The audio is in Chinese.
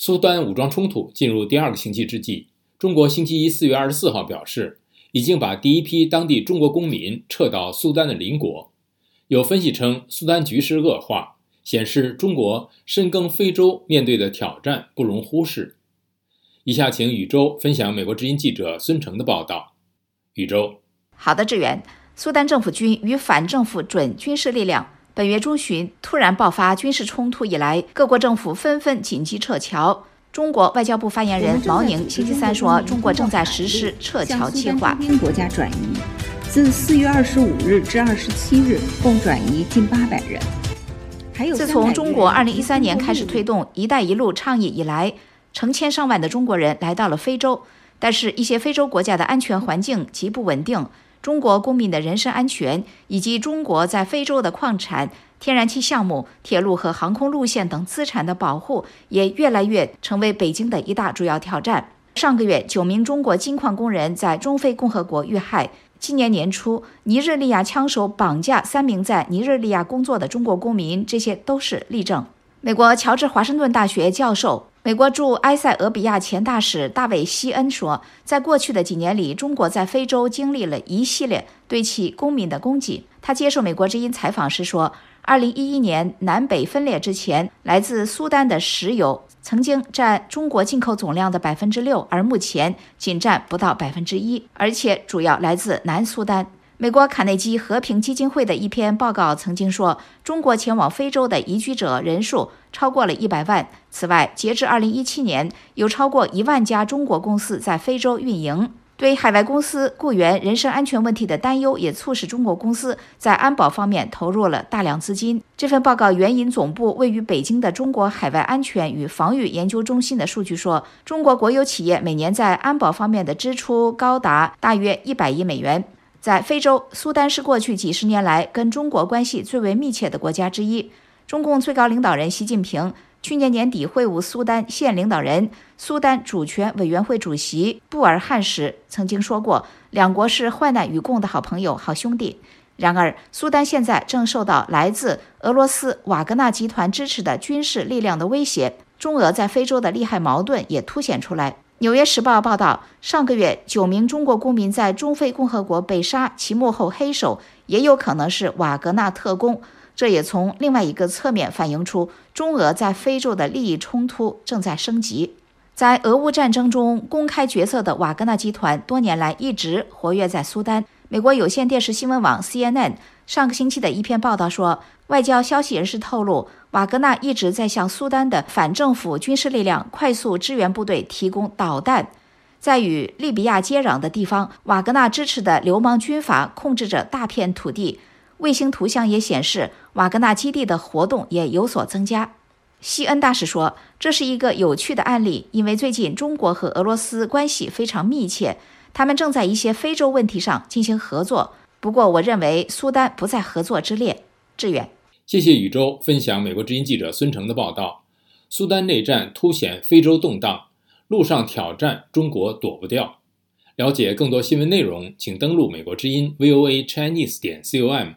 苏丹武装冲突进入第二个星期之际，中国星期一四月二十四号表示，已经把第一批当地中国公民撤到苏丹的邻国。有分析称，苏丹局势恶化，显示中国深耕非洲面对的挑战不容忽视。以下请宇宙分享美国之音记者孙成的报道。宇宙，好的，志远。苏丹政府军与反政府准军事力量本月中旬突然爆发军事冲突以来，各国政府纷纷紧急撤侨。中国外交部发言人毛宁星期三说，中国正在实施撤侨计划。向苏国家转移，自四月二十五日至二十七日，共转移近八百人。还有，自从中国二零一三年开始推动“一带一路”倡议以来，成千上万的中国人来到了非洲，但是，一些非洲国家的安全环境极不稳定。中国公民的人身安全，以及中国在非洲的矿产、天然气项目、铁路和航空路线等资产的保护，也越来越成为北京的一大主要挑战。上个月，九名中国金矿工人在中非共和国遇害；今年年初，尼日利亚枪手绑架三名在尼日利亚工作的中国公民，这些都是例证。美国乔治华盛顿大学教授。美国驻埃塞俄比亚前大使大卫·希恩说，在过去的几年里，中国在非洲经历了一系列对其公民的攻击。他接受美国之音采访时说，2011年南北分裂之前，来自苏丹的石油曾经占中国进口总量的百分之六，而目前仅占不到百分之一，而且主要来自南苏丹。美国卡内基和平基金会的一篇报告曾经说，中国前往非洲的移居者人数超过了一百万。此外，截至二零一七年，有超过一万家中国公司在非洲运营。对海外公司雇员人身安全问题的担忧，也促使中国公司在安保方面投入了大量资金。这份报告援引总部位于北京的中国海外安全与防御研究中心的数据说，中国国有企业每年在安保方面的支出高达大约一百亿美元。在非洲，苏丹是过去几十年来跟中国关系最为密切的国家之一。中共最高领导人习近平去年年底会晤苏丹现领导人、苏丹主权委员会主席布尔汉时，曾经说过，两国是患难与共的好朋友、好兄弟。然而，苏丹现在正受到来自俄罗斯瓦格纳集团支持的军事力量的威胁，中俄在非洲的利害矛盾也凸显出来。《纽约时报》报道，上个月九名中国公民在中非共和国被杀，其幕后黑手也有可能是瓦格纳特工。这也从另外一个侧面反映出中俄在非洲的利益冲突正在升级。在俄乌战争中公开角色的瓦格纳集团，多年来一直活跃在苏丹。美国有线电视新闻网 CNN 上个星期的一篇报道说，外交消息人士透露。瓦格纳一直在向苏丹的反政府军事力量快速支援部队提供导弹。在与利比亚接壤的地方，瓦格纳支持的流氓军阀控制着大片土地。卫星图像也显示，瓦格纳基地的活动也有所增加。西恩大使说：“这是一个有趣的案例，因为最近中国和俄罗斯关系非常密切，他们正在一些非洲问题上进行合作。不过，我认为苏丹不在合作之列。”志远。谢谢宇宙分享美国之音记者孙成的报道。苏丹内战凸显非洲动荡，陆上挑战中国躲不掉。了解更多新闻内容，请登录美国之音 VOA Chinese 点 com。